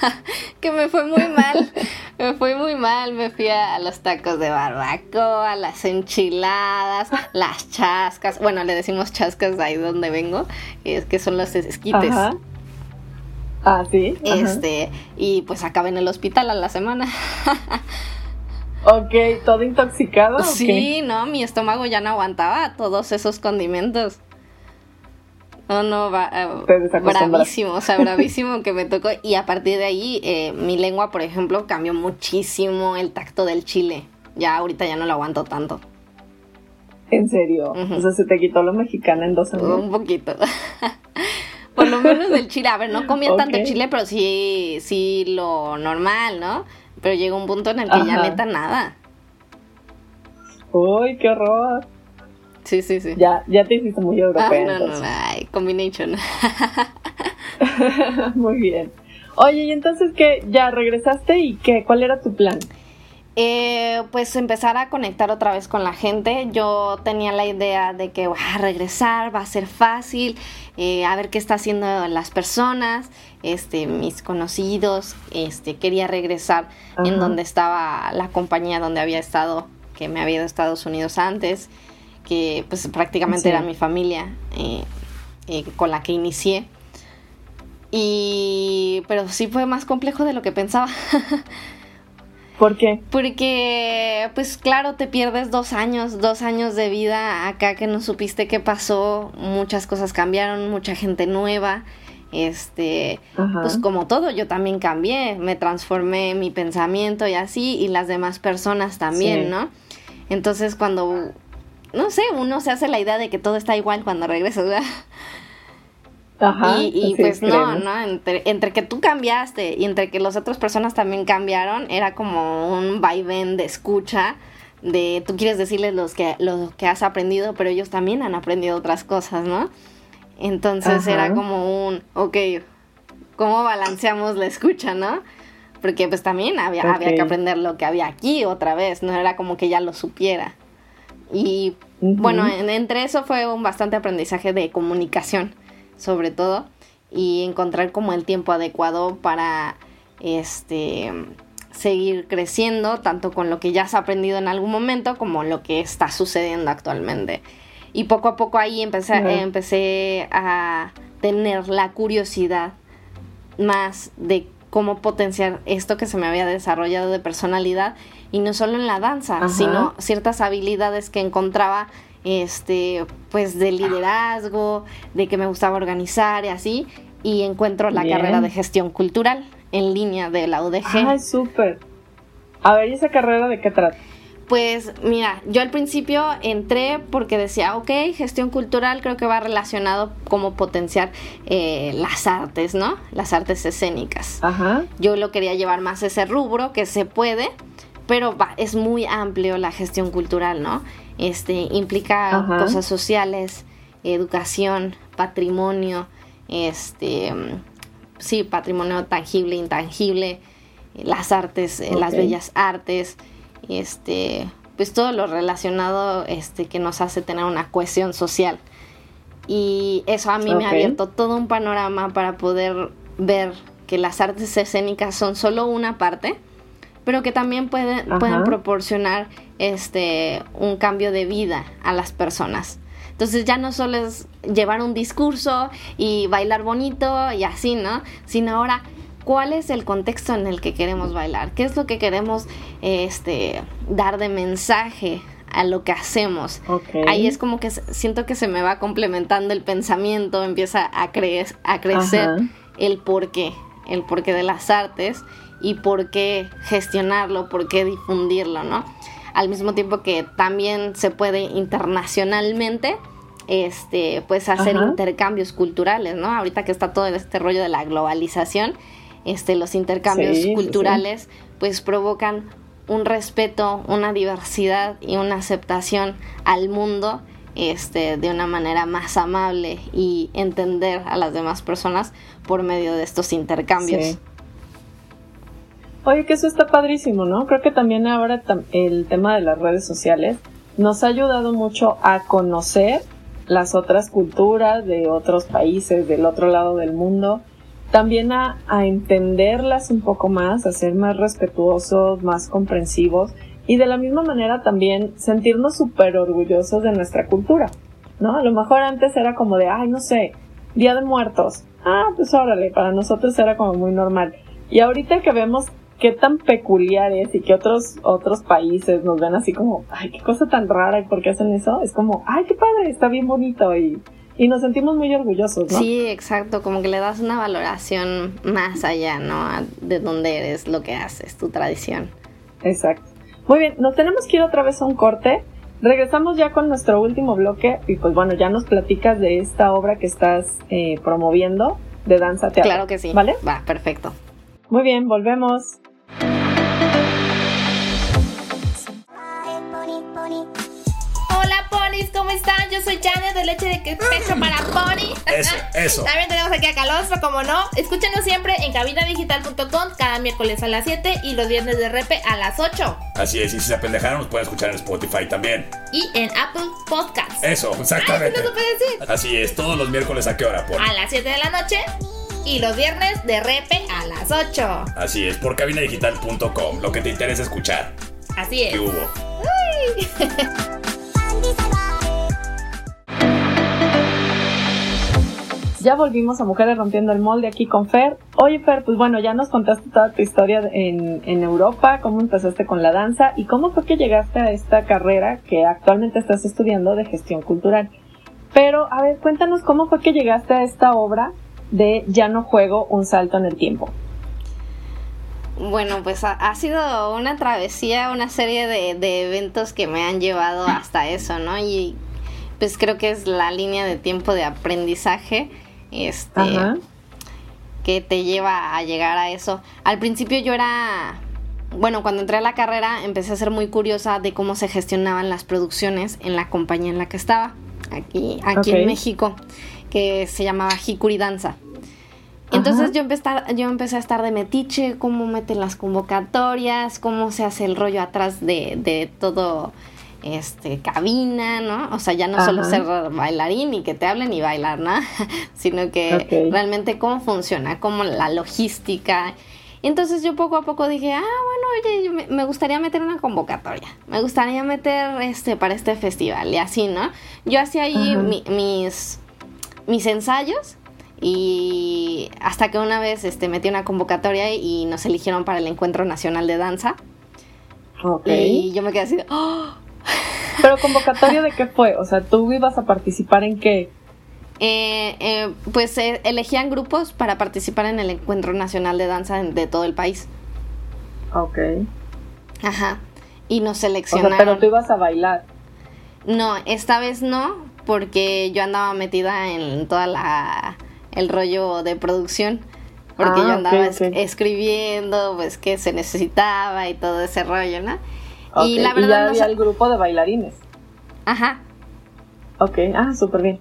<laughs> que me fue muy mal, me fue muy mal, me fui a los tacos de barbacoa, las enchiladas, las chascas, bueno, le decimos chascas ahí donde vengo, es que son los esquites. Ajá. Ah, sí. Este, y pues acabé en el hospital a la semana. <laughs> Ok, todo intoxicado. Sí, no, mi estómago ya no aguantaba todos esos condimentos. No, no, va, eh, bravísimo, o sea, bravísimo que me tocó. Y a partir de ahí, eh, mi lengua, por ejemplo, cambió muchísimo el tacto del chile. Ya ahorita ya no lo aguanto tanto. ¿En serio? O sea, se te quitó lo mexicano en dos años. Un poquito. <laughs> por lo menos del chile. A ver, no comía tanto chile, pero sí, sí lo normal, ¿no? Pero llegó un punto en el que ya neta nada. Uy, qué horror. Sí, sí, sí. Ya, ya te hiciste muy europeo. Ah, no, no, ay, combination. <laughs> muy bien. Oye, y entonces qué, ya regresaste y qué, cuál era tu plan? Eh, pues empezar a conectar otra vez con la gente. Yo tenía la idea de que a regresar va a ser fácil, eh, a ver qué está haciendo las personas, este, mis conocidos. Este, quería regresar en donde estaba la compañía donde había estado, que me había ido a Estados Unidos antes, que pues prácticamente era mi familia eh, con la que inicié. Y, pero sí fue más complejo de lo que pensaba. <laughs> ¿Por qué? Porque, pues claro, te pierdes dos años, dos años de vida acá que no supiste qué pasó, muchas cosas cambiaron, mucha gente nueva, este, pues como todo, yo también cambié, me transformé mi pensamiento y así, y las demás personas también, ¿no? Entonces cuando, no sé, uno se hace la idea de que todo está igual cuando regresas, ¿verdad? Y, pues no, ¿no? Entre, entre, que tú cambiaste y entre que las otras personas también cambiaron, era como un vaivén de escucha, de tú quieres decirles los que, lo que has aprendido, pero ellos también han aprendido otras cosas, ¿no? Entonces era como un, ok, ¿cómo balanceamos la escucha, no? Porque pues también había, había que aprender lo que había aquí otra vez, no era como que ya lo supiera. Y bueno, entre eso fue un bastante aprendizaje de comunicación sobre todo, y encontrar como el tiempo adecuado para este seguir creciendo, tanto con lo que ya has aprendido en algún momento como lo que está sucediendo actualmente. Y poco a poco ahí empecé, empecé a tener la curiosidad más de cómo potenciar esto que se me había desarrollado de personalidad y no solo en la danza, sino ciertas habilidades que encontraba este, pues de liderazgo, de que me gustaba organizar y así, y encuentro la carrera de gestión cultural en línea de la UDG. ¡Ay, súper! A ver, ¿y esa carrera de qué trata? Pues mira, yo al principio entré porque decía, ok, gestión cultural creo que va relacionado como potenciar eh, las artes, ¿no? Las artes escénicas. Ajá. Yo lo quería llevar más ese rubro, que se puede, pero va, es muy amplio la gestión cultural, ¿no? Este, implica cosas sociales, educación, patrimonio, este, sí, patrimonio tangible, intangible, las artes, eh, las bellas artes, este, pues todo lo relacionado este, que nos hace tener una cohesión social. Y eso a mí me ha abierto todo un panorama para poder ver que las artes escénicas son solo una parte, pero que también pueden, pueden proporcionar este, un cambio de vida a las personas. Entonces ya no solo es llevar un discurso y bailar bonito y así, ¿no? Sino ahora cuál es el contexto en el que queremos bailar, qué es lo que queremos este, dar de mensaje a lo que hacemos. Ahí es como que siento que se me va complementando el pensamiento, empieza a, creer, a crecer el porqué, el porqué de las artes y por qué gestionarlo, por qué difundirlo, ¿no? Al mismo tiempo que también se puede internacionalmente este, pues hacer intercambios culturales, ¿no? Ahorita que está todo este rollo de la globalización, este, los intercambios culturales, pues provocan un respeto, una diversidad y una aceptación al mundo este, de una manera más amable y entender a las demás personas por medio de estos intercambios. Oye, que eso está padrísimo, ¿no? Creo que también ahora el tema de las redes sociales nos ha ayudado mucho a conocer las otras culturas de otros países, del otro lado del mundo, también a, entenderlas un poco más, a ser más respetuosos, más comprensivos y de la misma manera también sentirnos súper orgullosos de nuestra cultura, ¿no? A lo mejor antes era como de, ay, no sé, Día de Muertos. Ah, pues órale, para nosotros era como muy normal. Y ahorita que vemos qué tan peculiar es y que otros, otros países nos ven así como, ay, qué cosa tan rara y por qué hacen eso, es como, ay, qué padre, está bien bonito y y nos sentimos muy orgullosos, ¿no? Sí, exacto, como que le das una valoración más allá, ¿no? De dónde eres, lo que haces, tu tradición. Exacto. Muy bien, nos tenemos que ir otra vez a un corte. Regresamos ya con nuestro último bloque y pues bueno, ya nos platicas de esta obra que estás eh, promoviendo de danza teatro. Claro que sí. ¿Vale? Va, perfecto. Muy bien, volvemos. ¿Cómo están? Yo soy Janet de Leche de Pecho para Pony. Eso, <laughs> eso. También tenemos aquí a Calostro, como no. Escúchenos siempre en cabinadigital.com cada miércoles a las 7 y los viernes de repe a las 8. Así es, y si se apendejaron, nos pueden escuchar en Spotify también. Y en Apple Podcasts. Eso, exactamente. Decir. Así es, todos los miércoles a qué hora, Pony? A las 7 de la noche y los viernes de repe a las 8. Así es, por cabinadigital.com, lo que te interesa escuchar. Así es. ¿Qué hubo? <laughs> Ya volvimos a Mujeres Rompiendo el Molde aquí con Fer. Oye Fer, pues bueno, ya nos contaste toda tu historia en, en Europa, cómo empezaste con la danza y cómo fue que llegaste a esta carrera que actualmente estás estudiando de gestión cultural. Pero, a ver, cuéntanos cómo fue que llegaste a esta obra de Ya no juego un salto en el tiempo. Bueno, pues ha, sido una travesía, una serie de, de, eventos que me han llevado hasta eso, ¿no? Y pues creo que es la línea de tiempo de aprendizaje este, que te lleva a llegar a eso. Al principio yo era, bueno, cuando entré a la carrera empecé a ser muy curiosa de cómo se gestionaban las producciones en la compañía en la que estaba, aquí, aquí en México, que se llamaba Hikuri Danza. Entonces yo empecé, a, yo empecé a estar de metiche, cómo meten las convocatorias, cómo se hace el rollo atrás de, de todo este, cabina, ¿no? O sea, ya no solo ser bailarín y que te hablen y bailar, ¿no? <laughs> Sino que realmente cómo funciona, cómo la logística. Entonces yo poco a poco dije, ah, bueno, oye, me gustaría meter una convocatoria, me gustaría meter este para este festival y así, ¿no? Yo hacía ahí mis, mis ensayos y hasta que una vez este, metí una convocatoria y nos eligieron para el Encuentro Nacional de Danza. Y yo me quedé así, ¡oh! Pero convocatoria de qué fue? O sea, ¿tú ibas a participar en qué? Eh, eh, pues eh, elegían grupos para participar en el Encuentro Nacional de Danza de todo el país. Ok. Ajá. Y nos seleccionaron. pero tú ibas a bailar. No, esta vez no, porque yo andaba metida en toda la el rollo de producción. Porque yo ah, andaba escribiendo, pues, qué se necesitaba y todo ese rollo, ¿no? Y la verdad. ya había el grupo de bailarines. Ajá. Ok, ah, súper bien.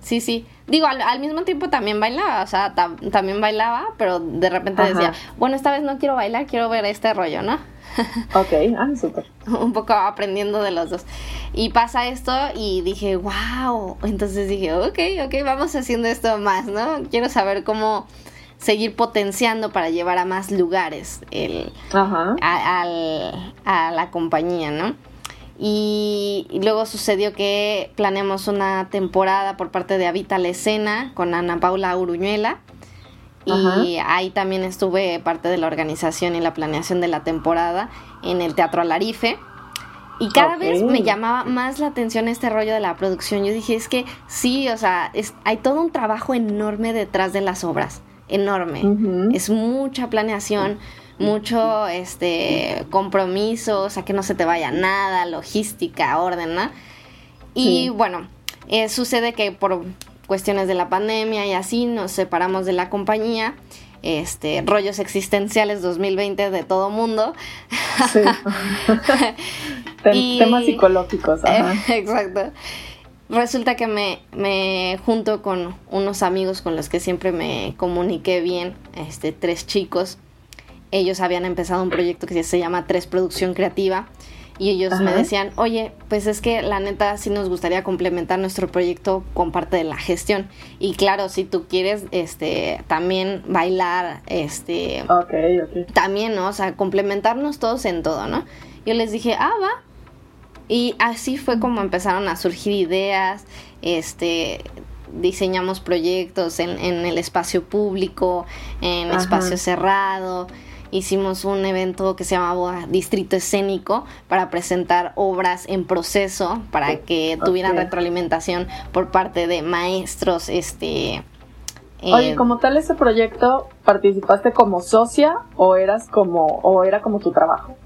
Sí, sí. Digo, al, mismo tiempo también bailaba, o sea, también bailaba, pero de repente decía, bueno, esta vez no quiero bailar, quiero ver este rollo, ¿no? <laughs> ok, ah, súper. Un poco aprendiendo de los dos. Y pasa esto y dije, wow. Entonces dije, ok, ok, vamos haciendo esto más, ¿no? Quiero saber cómo seguir potenciando para llevar a más lugares el, a, a la compañía, ¿no? Y, luego sucedió que planeamos una temporada por parte de Habita la Escena con Ana Paula Uruñuela. Y ahí también estuve parte de la organización y la planeación de la temporada en el Teatro Alarife. Y cada vez me llamaba más la atención este rollo de la producción. Yo dije, es que sí, o sea, es, hay todo un trabajo enorme detrás de las obras, enorme. Es mucha planeación, mucho este compromiso, o sea, que no se te vaya nada, logística, orden, ¿no? Y bueno, eh, sucede que por cuestiones de la pandemia y así nos separamos de la compañía. Este, rollos existenciales 2020 de todo mundo. Sí. <laughs> Temas psicológicos. Ajá. <laughs> exacto. Resulta que me, me junto con unos amigos con los que siempre me comuniqué bien, este, tres chicos, ellos habían empezado un proyecto que se llama Tres Producción Creativa y ellos me decían, oye, pues es que la neta sí nos gustaría complementar nuestro proyecto con parte de la gestión. Y claro, si tú quieres este también bailar, este también, ¿no? O sea, complementarnos todos en todo, ¿no? Yo les dije, ah, va. Y así fue como empezaron a surgir ideas, este diseñamos proyectos en, en el espacio público, en espacio cerrado hicimos un evento que se llamaba Distrito Escénico para presentar obras en proceso para que tuvieran retroalimentación por parte de maestros, este... Oye, eh, como tal ese proyecto, ¿participaste como socia o eras como, o era como tu trabajo?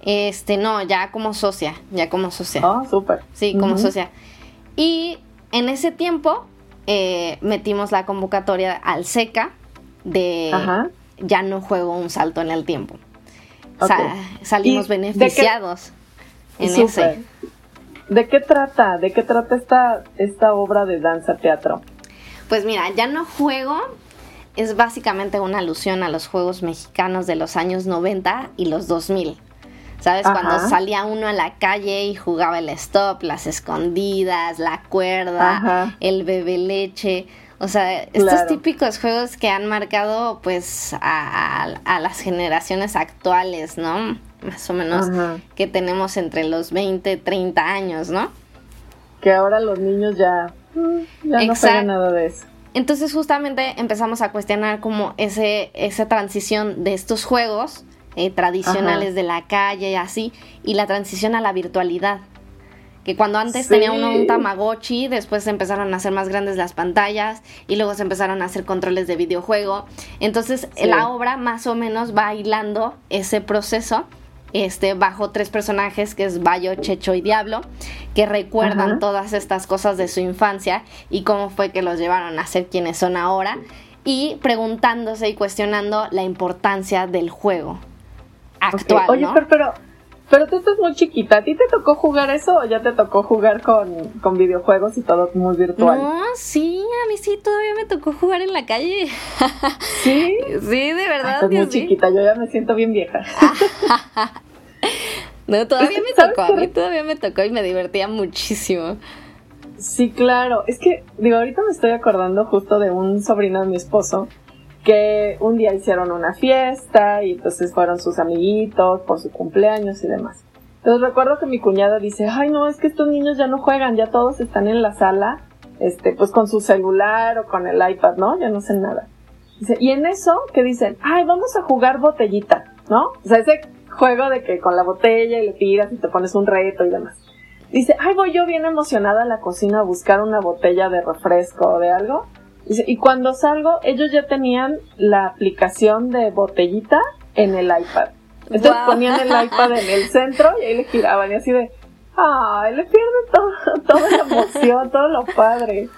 Este, no, ya como socia, ya como socia. Ah, súper. Sí, como socia. Y en ese tiempo eh, metimos la convocatoria al SECA de ya no juego un salto en el tiempo. O sea, salimos beneficiados en ese. ¿De qué trata? ¿De qué trata esta, esta obra de danza teatro? Pues mira, ya no juego es básicamente una alusión a los juegos mexicanos de los años 90 y los 2000. ¿Sabes? Cuando salía uno a la calle y jugaba el stop, las escondidas, la cuerda, el bebe leche. O sea, estos típicos juegos que han marcado pues a, las generaciones actuales, ¿no? Más o menos que tenemos entre los 20, 30 años, ¿no? Que ahora los niños ya, mm, ya no saben nada de eso. Entonces justamente empezamos a cuestionar como ese, esa transición de estos juegos eh, tradicionales de la calle y así, y la transición a la virtualidad que cuando antes tenía uno un Tamagotchi, después se empezaron a hacer más grandes las pantallas y luego se empezaron a hacer controles de videojuego. Entonces la obra más o menos va hilando ese proceso este, bajo tres personajes que es Bayo, Checho y Diablo, que recuerdan todas estas cosas de su infancia y cómo fue que los llevaron a ser quienes son ahora y preguntándose y cuestionando la importancia del juego actual. Oye, pero pero tú estás muy chiquita. ¿A ti te tocó jugar eso o ya te tocó jugar con, con videojuegos y todo muy virtual? No, sí, a mí sí todavía me tocó jugar en la calle. <laughs> ¿Sí? Sí, de verdad. estás muy chiquita, yo ya me siento bien vieja. <laughs> no, todavía me <laughs> tocó, a mí todavía me tocó y me divertía muchísimo. Sí, claro. Es que, digo, ahorita me estoy acordando justo de un sobrino de mi esposo que un día hicieron una fiesta y entonces fueron sus amiguitos por su cumpleaños y demás. Entonces recuerdo que mi cuñada dice, ay no, es que estos niños ya no juegan, ya todos están en la sala, este, pues con su celular o con el iPad, ¿no? Ya no hacen nada. Dice, y en eso que dicen, ay, vamos a jugar botellita, ¿no? O sea, ese juego de que con la botella y le tiras y te pones un reto y demás. Dice, ay, voy yo bien emocionada a la cocina a buscar una botella de refresco o de algo y cuando salgo, ellos ya tenían la aplicación de botellita en el iPad. Entonces ponían el iPad en el centro y ahí le giraban y así de, ay, le pierde todo, <laughs> toda la emoción, todo lo padre.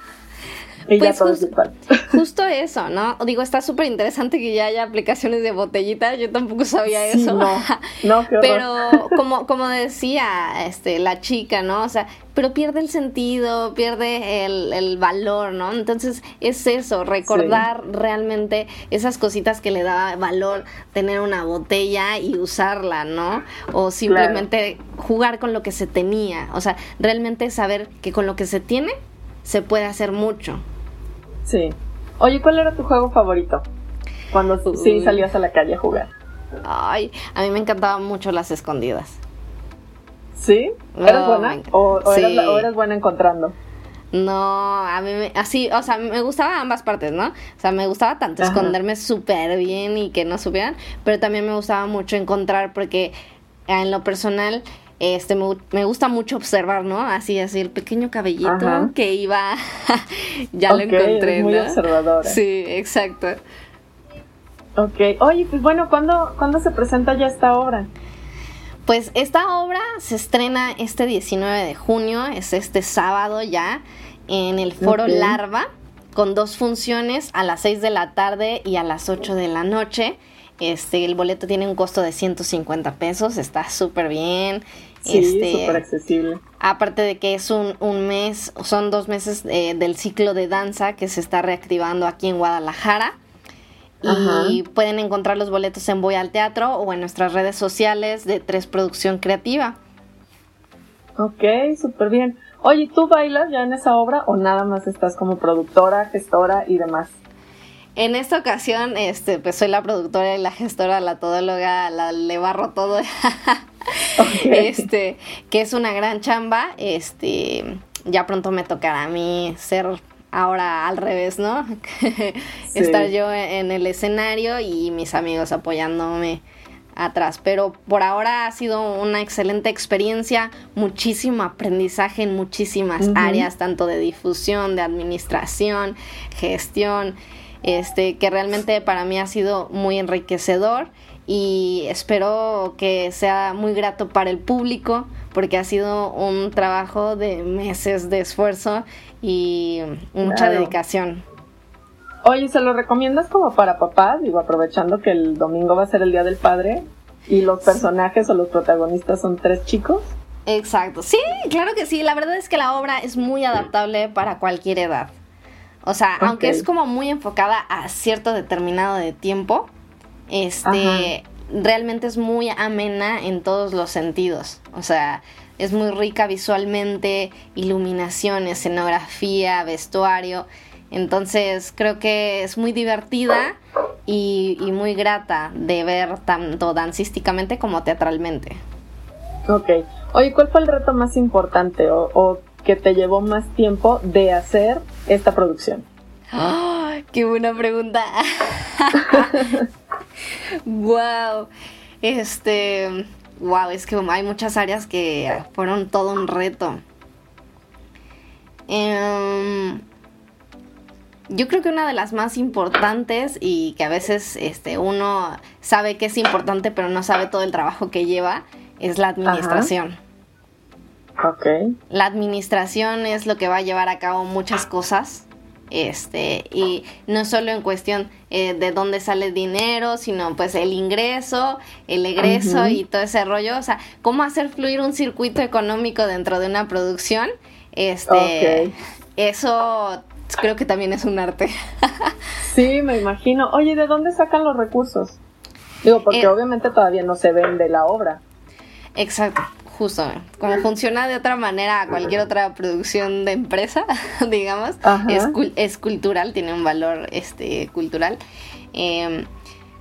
Y pues <laughs> justo eso, ¿no? Digo, está súper interesante que ya haya aplicaciones de botellita, yo tampoco sabía eso. No, no Pero como, como decía este, la chica, ¿no? O sea, pero pierde el sentido, pierde el, el valor, ¿no? Entonces es eso, recordar realmente esas cositas que le da valor tener una botella y usarla, ¿no? O simplemente jugar con lo que se tenía, o sea, realmente saber que con lo que se tiene se puede hacer mucho. Sí. Oye, ¿cuál era tu juego favorito? Cuando sí salías a la calle a jugar. Ay, a mí me encantaban mucho las escondidas. ¿Sí? ¿Eras buena? ¿O, eras, buena encontrando? No, a mí me, así, o sea, me gustaba ambas partes, ¿no? O sea, me gustaba tanto esconderme súper bien y que no supieran, pero también me gustaba mucho encontrar porque en lo personal este me, gusta mucho observar, ¿no? Así, así el pequeño cabellito que iba, <laughs> ya lo encontré, muy observadora. Sí, exacto. Ok, oye, pues bueno, ¿cuándo, ¿cuándo se presenta ya esta obra? Pues esta obra se estrena este 19 de junio, es este sábado ya, en el Foro Larva, con dos funciones a las 6 de la tarde y a las 8 de la noche. Este, el boleto tiene un costo de 150 pesos, está súper bien. Sí, este, súper accesible. Aparte de que es un, un mes, son dos meses eh, del ciclo de danza que se está reactivando aquí en Guadalajara. Y pueden encontrar los boletos en Voy al Teatro o en nuestras redes sociales de Tres Producción Creativa. Ok, súper bien. Oye, ¿tú bailas ya en esa obra o nada más estás como productora, gestora y demás? En esta ocasión, este, pues soy la productora y la gestora, la todóloga, la le barro todo. <laughs> Este, que es una gran chamba. Este, ya pronto me tocará a mí ser ahora al revés, ¿no? <laughs> Estar yo en el escenario y mis amigos apoyándome atrás. Pero por ahora ha sido una excelente experiencia, muchísimo aprendizaje en muchísimas áreas, tanto de difusión, de administración, gestión este, que realmente para mí ha sido muy enriquecedor y espero que sea muy grato para el público porque ha sido un trabajo de meses de esfuerzo y mucha dedicación. Oye, ¿se lo recomiendas como para papás? Digo, aprovechando que el domingo va a ser el Día del Padre y los personajes o los protagonistas son tres chicos. Exacto, sí, claro que sí. La verdad es que la obra es muy adaptable para cualquier edad. O sea, aunque es como muy enfocada a cierto determinado de tiempo, este realmente es muy amena en todos los sentidos. O sea, es muy rica visualmente, iluminación, escenografía, vestuario. Entonces creo que es muy divertida y, muy grata de ver tanto dancísticamente como teatralmente. Ok. Oye, ¿cuál fue el reto más importante o, o que te llevó más tiempo de hacer esta producción? ¡Qué buena pregunta! <laughs> ¡Wow! Este. ¡Wow! Es que hay muchas áreas que fueron todo un reto. Em, yo creo que una de las más importantes y que a veces este, uno sabe que es importante pero no sabe todo el trabajo que lleva es la administración. La administración es lo que va a llevar a cabo muchas cosas. Este, y no solo en cuestión eh, de dónde sale el dinero, sino pues el ingreso, el egreso y todo ese rollo. O sea, cómo hacer fluir un circuito económico dentro de una producción. Este, eso creo que también es un arte. <laughs> sí, me imagino. Oye, ¿de dónde sacan los recursos? Digo, porque eh, obviamente todavía no se vende la obra. Exacto justo, como funciona de otra manera a cualquier otra producción de empresa, <laughs> digamos, es, cultural, tiene un valor este, cultural. Em,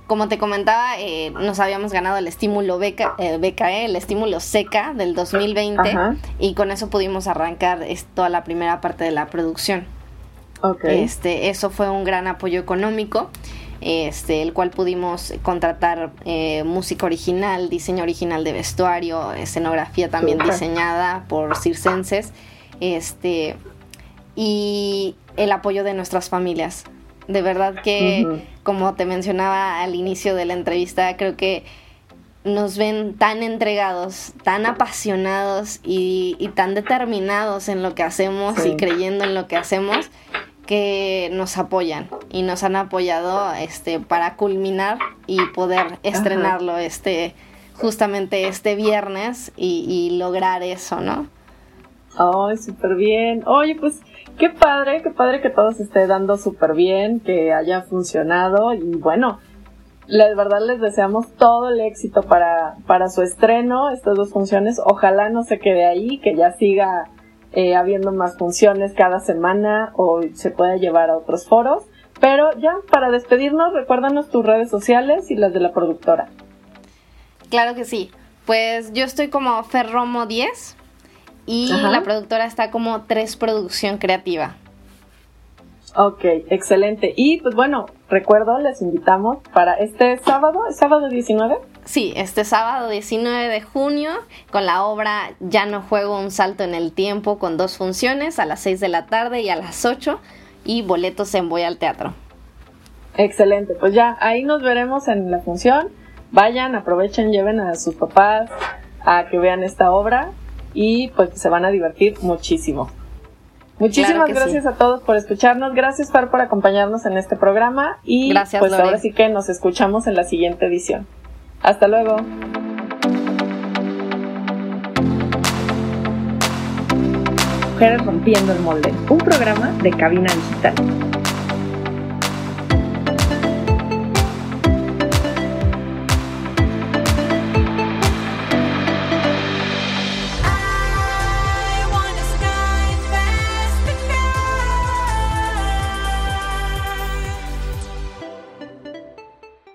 como te comentaba, eh, nos habíamos ganado el estímulo beca, eh, BKE, el estímulo SECA del 2020 y con eso pudimos arrancar toda la primera parte de la producción. Este, eso fue un gran apoyo económico este, el cual pudimos contratar eh, música original, diseño original de vestuario, escenografía también diseñada por circenses, este, y el apoyo de nuestras familias. De verdad que, como te mencionaba al inicio de la entrevista, creo que nos ven tan entregados, tan apasionados y, tan determinados en lo que hacemos y creyendo en lo que hacemos que nos apoyan y nos han apoyado este para culminar y poder estrenarlo este justamente este viernes y, lograr eso, ¿no? Ay, súper bien. Oye, pues qué padre, qué padre que todo se esté dando súper bien, que haya funcionado y bueno, la verdad les deseamos todo el éxito para, para su estreno, estas dos funciones. Ojalá no se quede ahí, que ya siga eh, habiendo más funciones cada semana o se pueda llevar a otros foros. Pero ya, para despedirnos, recuérdanos tus redes sociales y las de la productora. Claro que sí. Pues yo estoy como Ferromo 10 y la productora está como 3 Producción Creativa. Ok, excelente. Y pues bueno, recuerdo, les invitamos para este sábado, sábado 19? Sí, este sábado 19 de junio con la obra Ya no juego un salto en el tiempo con dos funciones a las 6 de la tarde y a las 8 y boletos en Voy al Teatro. Excelente, pues ya ahí nos veremos en la función. Vayan, aprovechen, lleven a sus papás a que vean esta obra y pues se van a divertir muchísimo. Muchísimas gracias a todos por escucharnos. Gracias, Far, por acompañarnos en este programa. Y gracias, pues ahora sí que nos escuchamos en la siguiente edición. Hasta luego. Mujeres Rompiendo el Molde, un programa de cabina digital.